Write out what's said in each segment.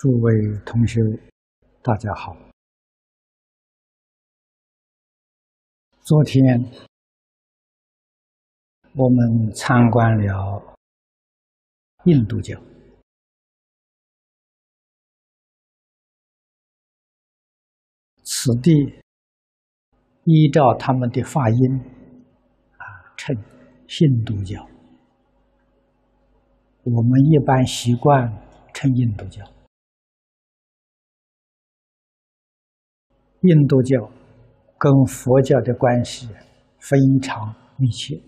诸位同学，大家好。昨天我们参观了印度教，此地依照他们的发音啊，称印度教。我们一般习惯称印度教。印度教跟佛教的关系非常密切，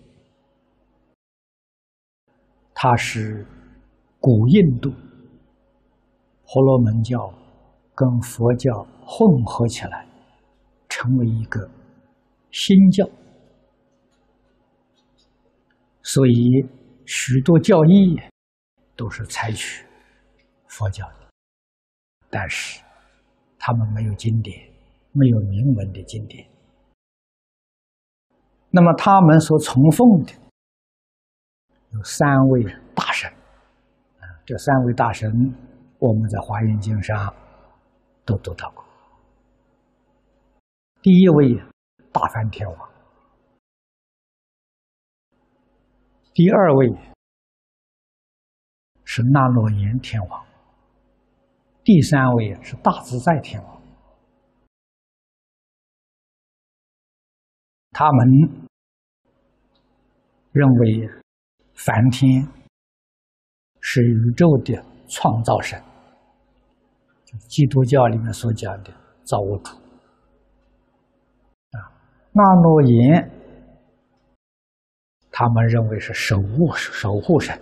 它是古印度婆罗门教跟佛教混合起来，成为一个新教，所以许多教义都是采取佛教的，但是他们没有经典。没有铭文的经典，那么他们所崇奉的有三位大神，啊，这三位大神我们在《华严经》上都读到过。第一位大梵天王，第二位是那罗延天王，第三位是大自在天王。他们认为梵天是宇宙的创造神，基督教里面所讲的造物主。啊，那罗延他们认为是守护守护神。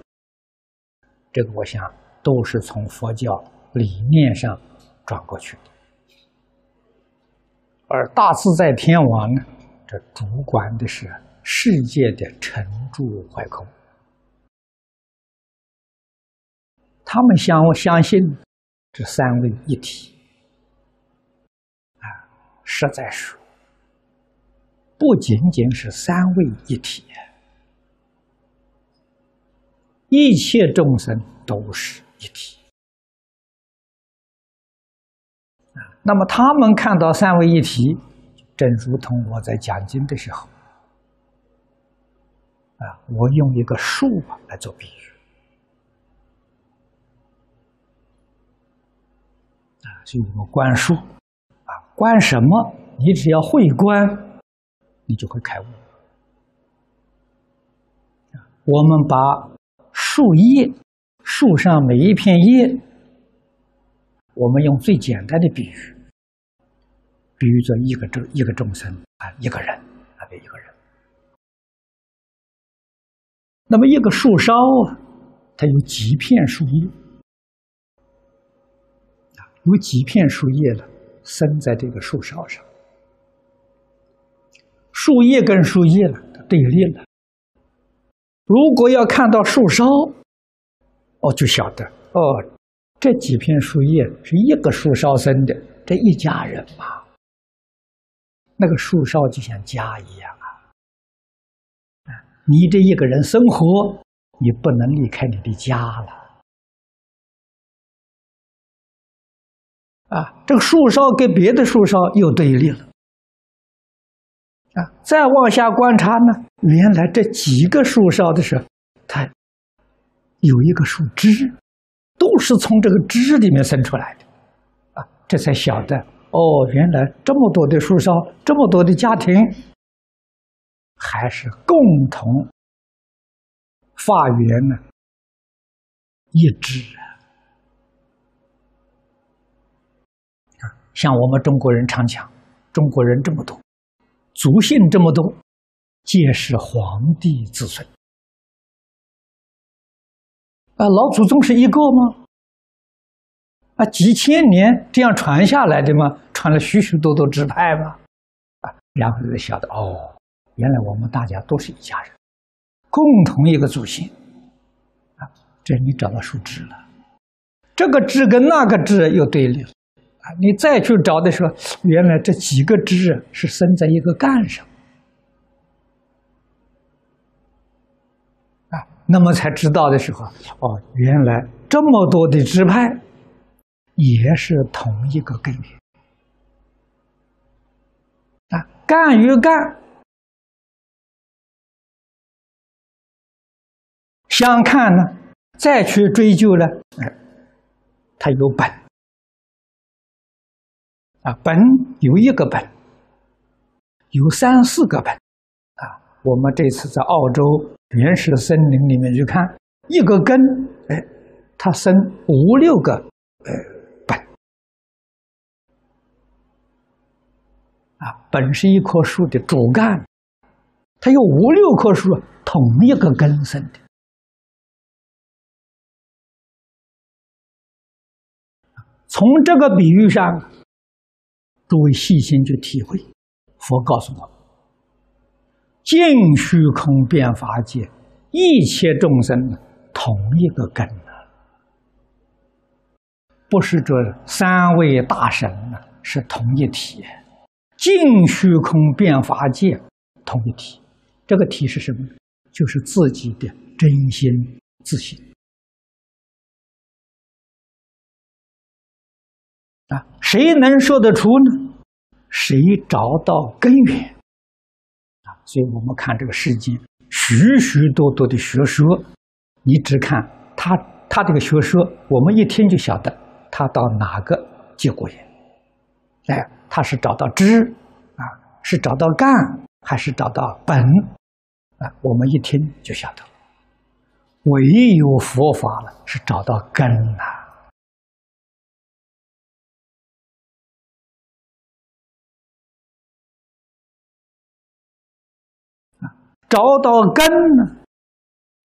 这个我想都是从佛教理念上转过去的，而大自在天王呢？这主管的是世界的成住坏空，他们相相信这三位一体啊，实在是不仅仅是三位一体，一切众生都是一体。那么他们看到三位一体。正如同我在讲经的时候，啊，我用一个树来做比喻，啊，所以我们观树，啊，观什么？你只要会观，你就会开悟。我们把树叶，树上每一片叶，我们用最简单的比喻。比喻作一个众一个众生啊，一个人啊，对一个人。那么一个树梢啊，它有几片树叶啊，有几片树叶了，生在这个树梢上。树叶跟树叶了，对立了。如果要看到树梢，哦，就晓得哦，这几片树叶是一个树梢生的，这一家人嘛。那个树梢就像家一样啊！你这一个人生活，你不能离开你的家了。啊，这个树梢跟别的树梢又对立了。啊，再往下观察呢，原来这几个树梢的时候，它有一个树枝，都是从这个枝里面生出来的。啊，这才晓得。哦，原来这么多的树梢，这么多的家庭，还是共同发源呢，一致啊！像我们中国人常讲，中国人这么多，族姓这么多，皆是皇帝子孙啊！老祖宗是一个吗？啊，几千年这样传下来的嘛，传了许许多多支派嘛，啊，然后就晓得哦，原来我们大家都是一家人，共同一个祖先，啊，这你找到树枝了，这个枝跟那个枝又对立了，啊，你再去找的时候，原来这几个枝是生在一个干上，啊，那么才知道的时候，哦，原来这么多的支派。也是同一个根源啊。干与干相看呢，再去追究呢，哎，它有本啊，本有一个本，有三四个本啊。我们这次在澳洲原始森林里面去看，一个根，哎，它生五六个，呃。啊，本是一棵树的主干，它有五六棵树同一个根生的。从这个比喻上，诸位细心去体会。佛告诉我，尽虚空变法界，一切众生同一个根啊，不是这三位大神呢，是同一体。净虚空变法界，同一体。这个体是什么？就是自己的真心自信啊！谁能说得出呢？谁找到根源啊？所以我们看这个世间许许多多的学说，你只看他他这个学说，我们一听就晓得他到哪个结果也。哎，他是找到知，啊，是找到干，还是找到本？啊，我们一听就晓得，唯有佛法了，是找到根呐。啊，找到根呢，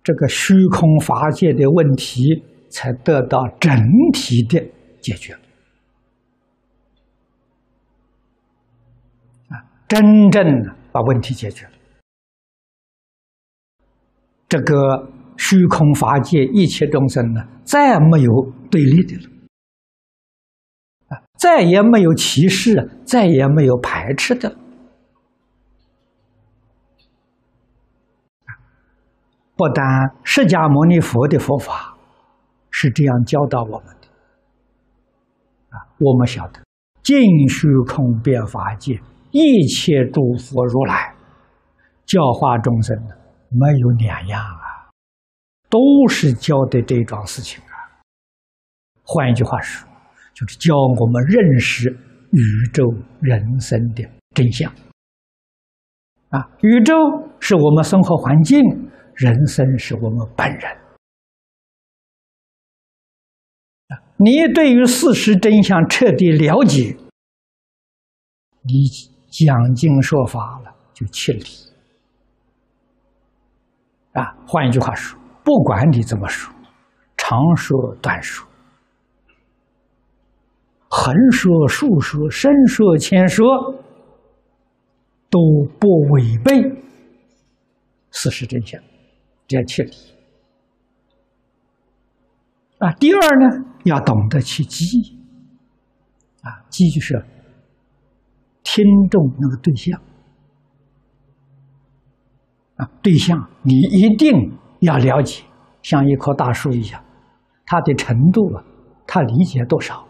这个虚空法界的问题才得到整体的解决。真正把问题解决了，这个虚空法界一切众生呢，再没有对立的了，再也没有歧视，再也没有排斥的。不但释迦牟尼佛的佛法是这样教导我们的，啊，我们晓得尽虚空变法界。一切诸佛如来教化众生的没有两样啊，都是教的这桩事情啊。换一句话说，就是教我们认识宇宙人生的真相啊。宇宙是我们生活环境，人生是我们本人你对于事实真相彻底了解，你。讲经说法了，就切理啊。换一句话说，不管你怎么说，长说短说，横说竖说，深说浅说，都不违背事实真相，这要切理啊。第二呢，要懂得去记啊，记就是。听众那个对象啊，对象你一定要了解，像一棵大树一样，它的程度啊，他理解多少？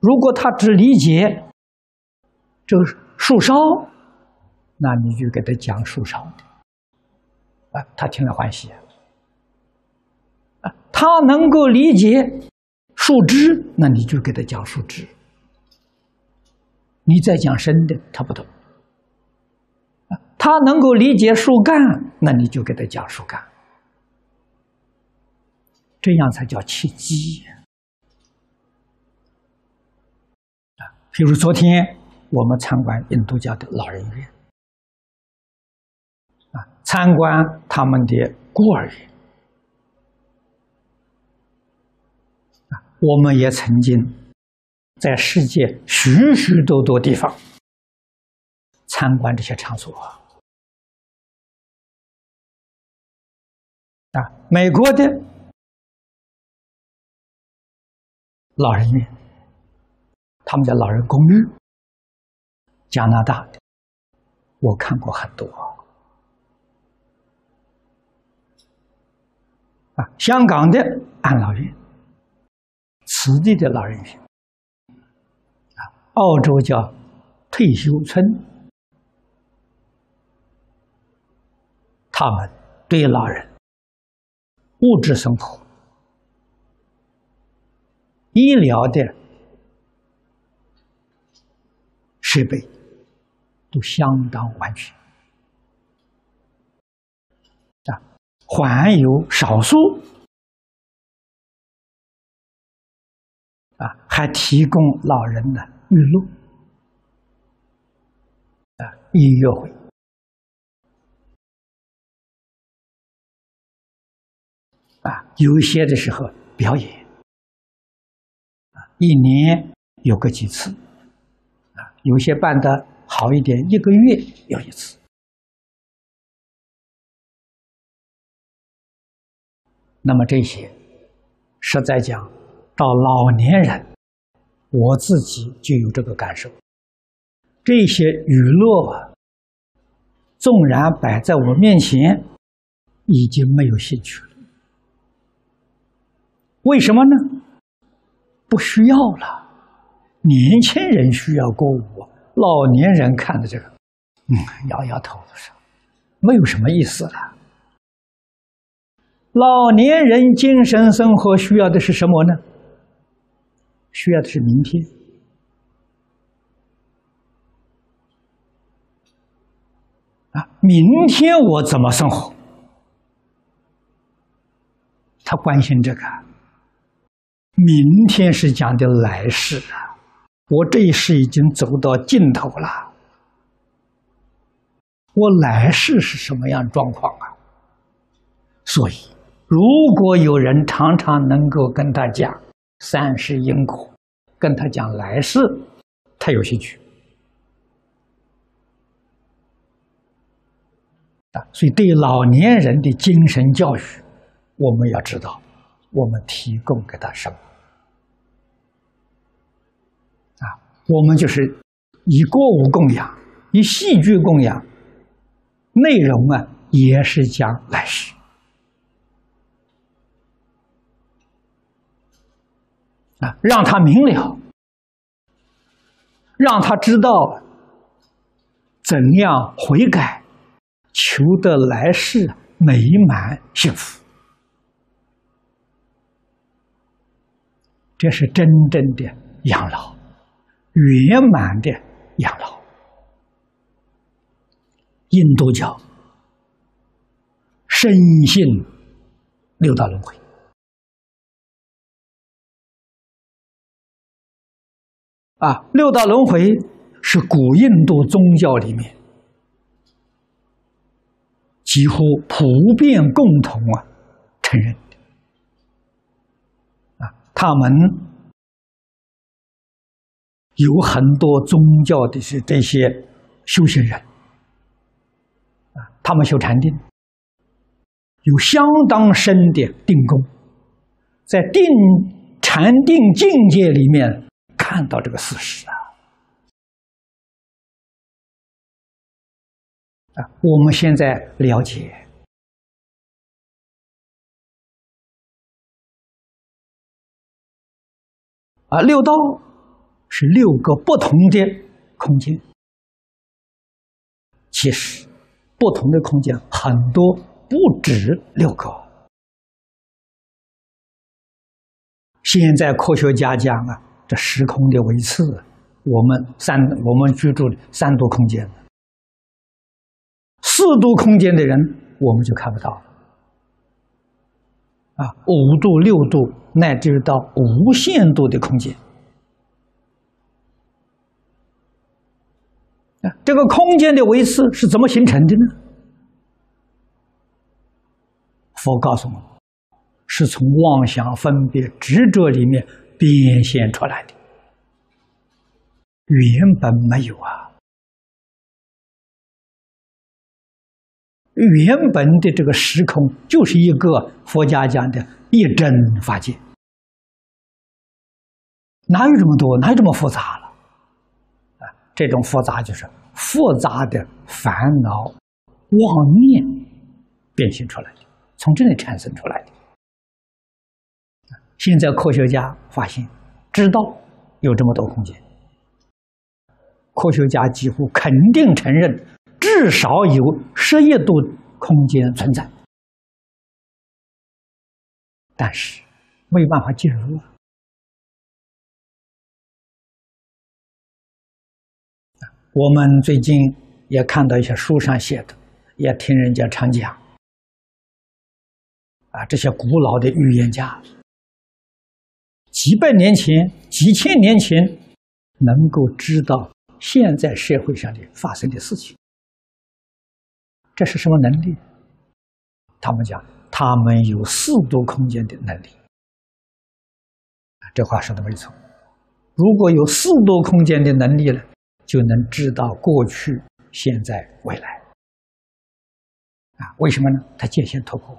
如果他只理解这个树梢，那你就给他讲树梢的，啊，他听了欢喜啊。他能够理解树枝，那你就给他讲树枝。你再讲深的，他不懂。他能够理解树干，那你就给他讲树干，这样才叫契机。啊，譬如昨天我们参观印度教的老人院，啊，参观他们的孤儿院，啊，我们也曾经。在世界许许多多地方参观这些场所啊，美国的老人院，他们叫老人公寓；加拿大的，我看过很多啊，香港的安老院。此地的老人院，澳洲叫退休村，他们对老人物质生活、医疗的设备都相当完全，啊，还有少数。啊，还提供老人的娱乐，啊，音乐会，啊，有些的时候表演，啊，一年有个几次，啊，有些办的好一点，一个月有一次。那么这些，实在讲。到老年人，我自己就有这个感受。这些娱乐，纵然摆在我面前，已经没有兴趣了。为什么呢？不需要了。年轻人需要歌舞，老年人看的这个，嗯，摇摇头说，没有什么意思了。老年人精神生活需要的是什么呢？需要的是明天啊！明天我怎么生活？他关心这个。明天是讲的来世啊！我这一世已经走到尽头了，我来世是什么样状况啊？所以，如果有人常常能够跟他讲。三世因果，跟他讲来世，他有兴趣啊。所以，对老年人的精神教育，我们要知道，我们提供给他什么啊？我们就是以歌舞供养，以戏剧供养，内容啊，也是讲来世。啊，让他明了，让他知道怎样悔改，求得来世美满幸福。这是真正的养老，圆满的养老。印度教深信六道轮回。啊，六道轮回是古印度宗教里面几乎普遍共同啊承认的。啊，他们有很多宗教的是这些修行人，啊，他们修禅定，有相当深的定功，在定禅定境界里面。看到这个事实啊！啊，我们现在了解啊，六道是六个不同的空间。其实，不同的空间很多，不止六个。现在科学家讲啊。这时空的维次，我们三我们居住的三度空间，四度空间的人我们就看不到了。啊，五度、六度，乃至到无限度的空间，啊，这个空间的维次是怎么形成的呢？佛告诉我们，是从妄想、分别、执着里面。变现出来的，原本没有啊！原本的这个时空就是一个佛家讲的一真法界，哪有这么多？哪有这么复杂了？啊，这种复杂就是复杂的烦恼、妄念变现出来的，从这里产生出来的。现在科学家发现，知道有这么多空间，科学家几乎肯定承认，至少有十亿度空间存在，但是没有办法进入。我们最近也看到一些书上写的，也听人家常讲，啊，这些古老的预言家，几百年前、几千年前，能够知道现在社会上的发生的事情，这是什么能力？他们讲，他们有四度空间的能力。这话说的没错，如果有四度空间的能力了。就能知道过去、现在、未来，啊，为什么呢？它界限突破，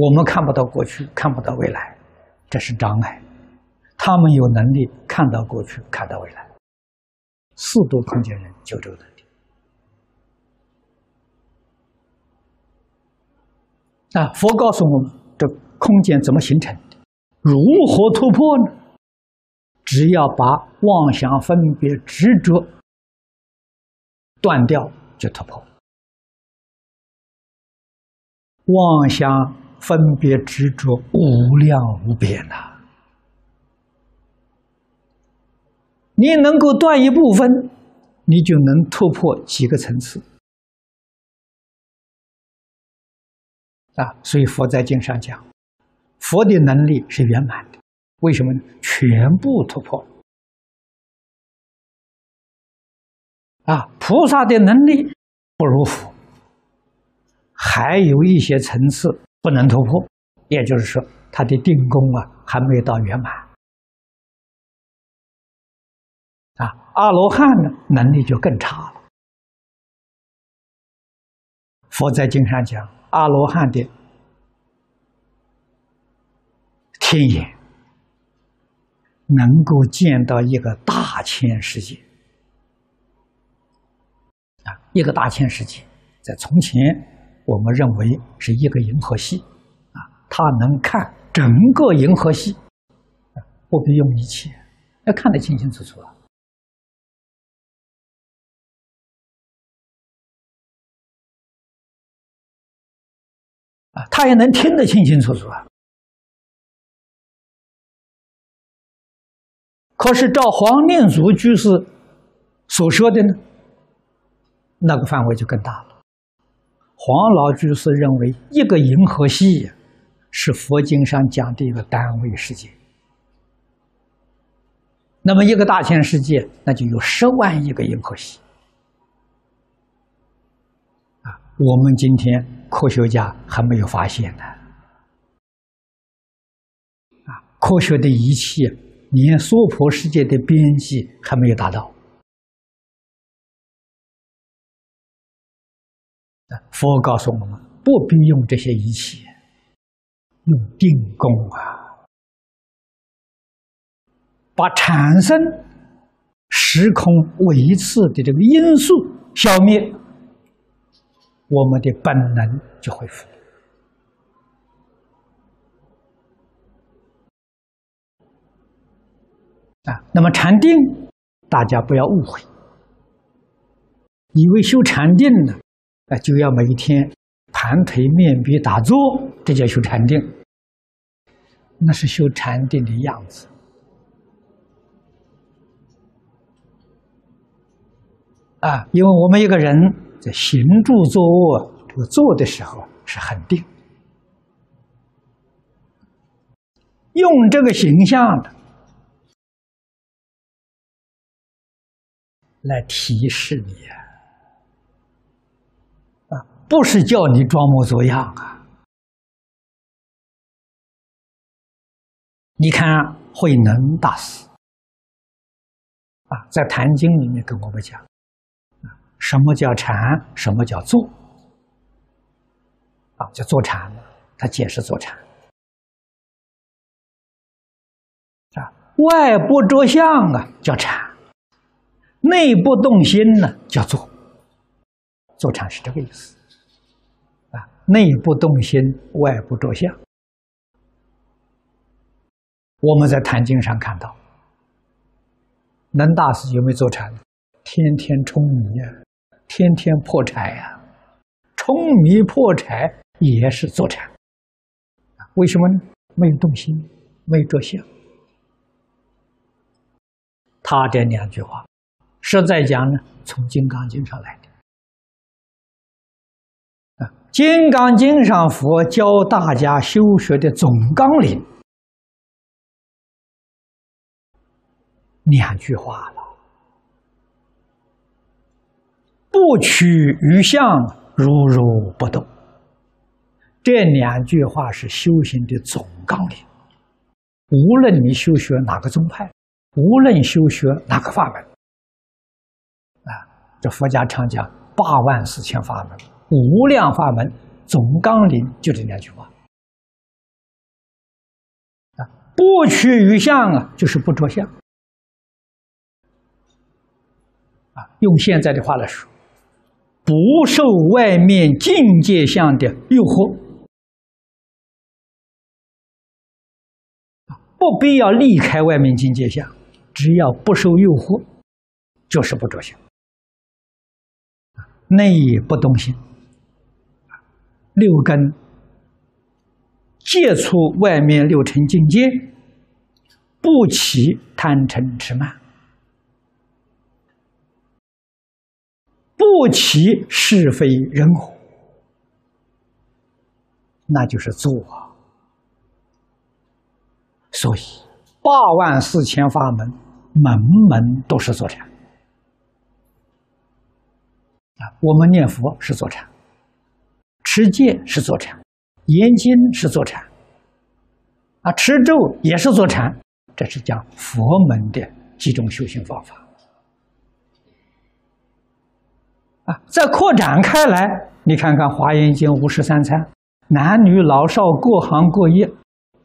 我们看不到过去，看不到未来，这是障碍。他们有能力看到过去，看到未来，四度空间人就这个能力。啊，佛告诉我们，这空间怎么形成的？如何突破呢？只要把妄想分别执着断掉，就突破。妄想分别执着无量无边呐，你能够断一部分，你就能突破几个层次啊！所以佛在经上讲，佛的能力是圆满的。为什么呢？全部突破啊！菩萨的能力不如佛，还有一些层次不能突破，也就是说，他的定功啊还没到圆满啊。阿罗汉呢，能力就更差了。佛在经上讲，阿罗汉的天眼。能够见到一个大千世界啊，一个大千世界，在从前我们认为是一个银河系啊，他能看整个银河系，不必用仪器，要看得清清楚楚啊，啊，他也能听得清清楚楚啊。可是照黄念祖居士所说的呢，那个范围就更大了。黄老居士认为，一个银河系是佛经上讲的一个单位世界。那么一个大千世界，那就有十万亿个银河系。啊，我们今天科学家还没有发现呢。啊，科学的仪器。连娑婆世界的边际还没有达到，佛告诉我们，不必用这些仪器，用定功啊，把产生时空维次的这个因素消灭，我们的本能就恢复。啊，那么禅定，大家不要误会，以为修禅定呢，啊，就要每天盘腿面壁打坐，这叫修禅定，那是修禅定的样子。啊，因为我们一个人在行住坐卧这个坐的时候是很定，用这个形象的。来提示你啊，啊，不是叫你装模作样啊！你看慧能大师啊，在《坛经》里面跟我们讲，啊，什么叫禅？什么叫坐？啊，叫坐禅。他解释坐禅啊，外不着相啊，叫禅。内不动心呢，叫做坐禅是这个意思。内不动心，外不着相我们在《坛经》上看到，能大师有没有坐禅？天天舂米呀，天天破柴呀，舂米破柴也是坐禅。为什么呢？没有动心，没有着相。他这两句话，实在讲呢，从《金刚经》上来的。《金刚经》上佛教大家修学的总纲领，两句话了：不取于相，如如不动。这两句话是修行的总纲领，无论你修学哪个宗派。无论修学哪个法门，啊，这佛家常讲八万四千法门，无量法门，总纲领就这两句话。啊，不取于相啊，就是不着相。啊，用现在的话来说，不受外面境界相的诱惑，不必要离开外面境界相。只要不受诱惑，就是不着相。内不动心，六根接触外面六尘境界，不起贪嗔痴慢，不起是非人我，那就是做。所以八万四千法门。门门都是坐禅啊！我们念佛是坐禅，持戒是坐禅，研经是坐禅，啊，持咒也是坐禅。这是讲佛门的几种修行方法啊！再扩展开来，你看看《华严经》五十三参，男女老少各行各业，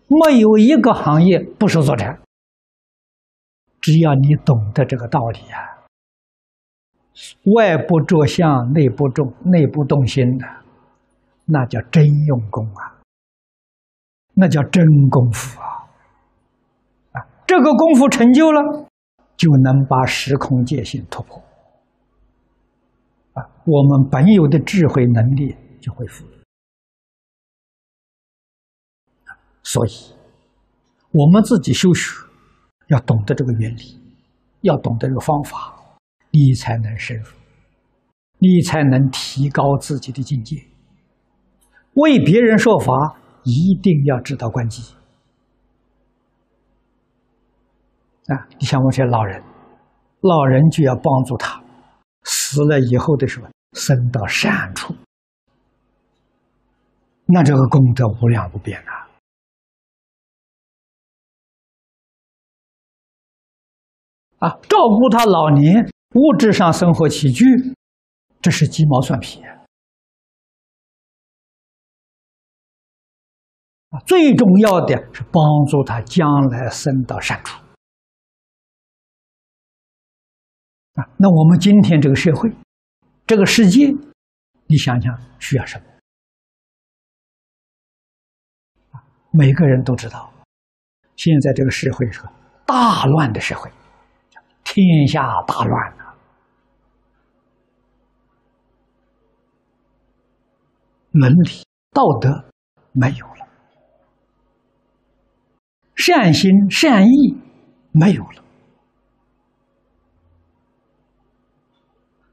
没有一个行业不是坐禅。只要你懂得这个道理呀，外不着相，内不重，内不动心的，那叫真用功啊，那叫真功夫啊！啊，这个功夫成就了，就能把时空界限突破啊，我们本有的智慧能力就恢复了。所以，我们自己修学。要懂得这个原理，要懂得这个方法，你才能深入，你才能提高自己的境界。为别人说法，一定要知道关机啊！你像我这些老人，老人就要帮助他，死了以后的时候生到善处，那这个功德无量无边啊！啊，照顾他老年物质上生活起居，这是鸡毛蒜皮啊！最重要的是帮助他将来升到善处啊！那我们今天这个社会，这个世界，你想想需要什么？每个人都知道，现在这个社会是大乱的社会。天下大乱了，伦理道德没有了，善心善意没有了，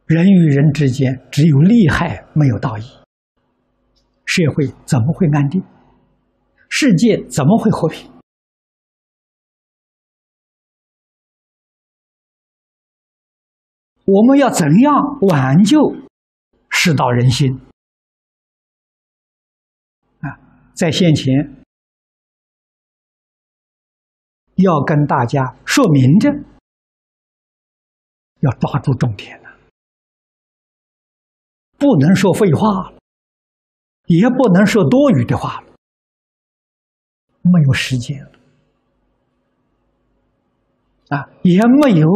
人与人之间只有利害，没有道义，社会怎么会安定？世界怎么会和平？我们要怎样挽救世道人心？啊，在先前要跟大家说明的，要抓住重点了，不能说废话了，也不能说多余的话了，没有时间了，啊，也没有。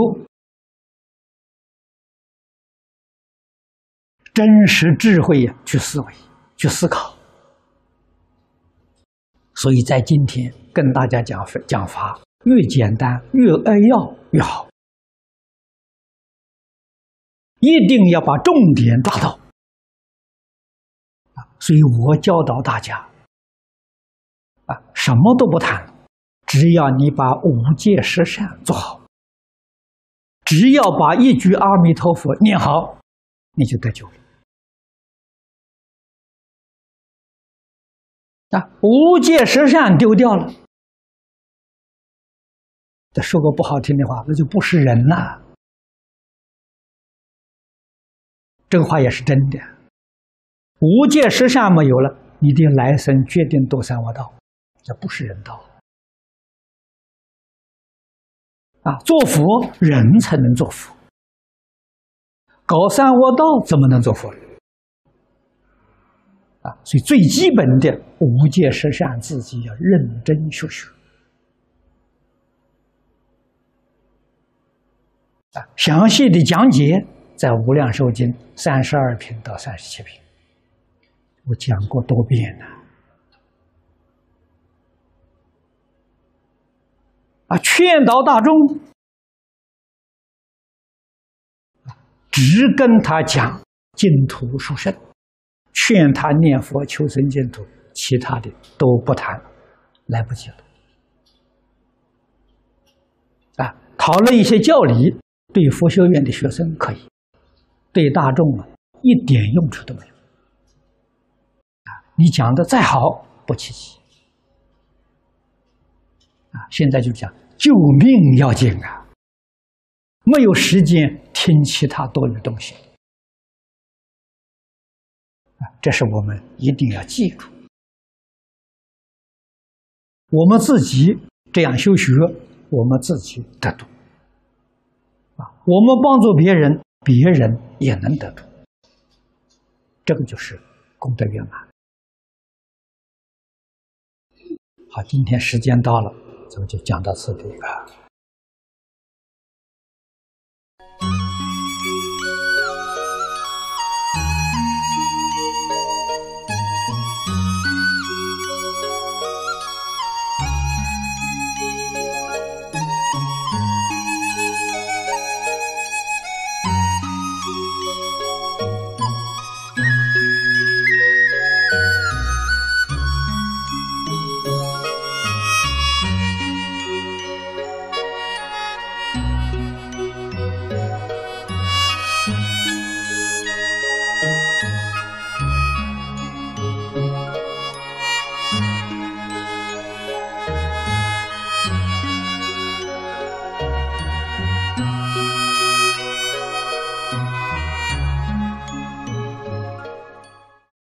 真实智慧呀，去思维，去思考。所以在今天跟大家讲讲法，越简单越扼要越好，一定要把重点抓到。所以我教导大家，啊，什么都不谈，只要你把五戒十善做好，只要把一句阿弥陀佛念好，你就得救了。啊，五戒十善丢掉了，说个不好听的话，那就不是人了。这个话也是真的。五戒十善没有了，你的来生决定堕三恶道，这不是人道。啊，做佛人才能做佛，搞三恶道怎么能做佛？啊，所以最基本的五戒十善，自己要认真学学。啊，详细的讲解在《无量寿经》三十二品到三十七品，我讲过多遍了。啊，劝导大众，只跟他讲净土殊胜。劝他念佛求生净土，其他的都不谈，来不及了。啊，讨论一些教理，对佛学院的学生可以，对大众啊一点用处都没有。啊，你讲的再好，不稀奇。啊，现在就讲救命要紧啊，没有时间听其他多余东西。啊这是我们一定要记住。我们自己这样修学，我们自己得度；我们帮助别人，别人也能得度。这个就是功德圆满。好，今天时间到了，咱们就讲到此地吧。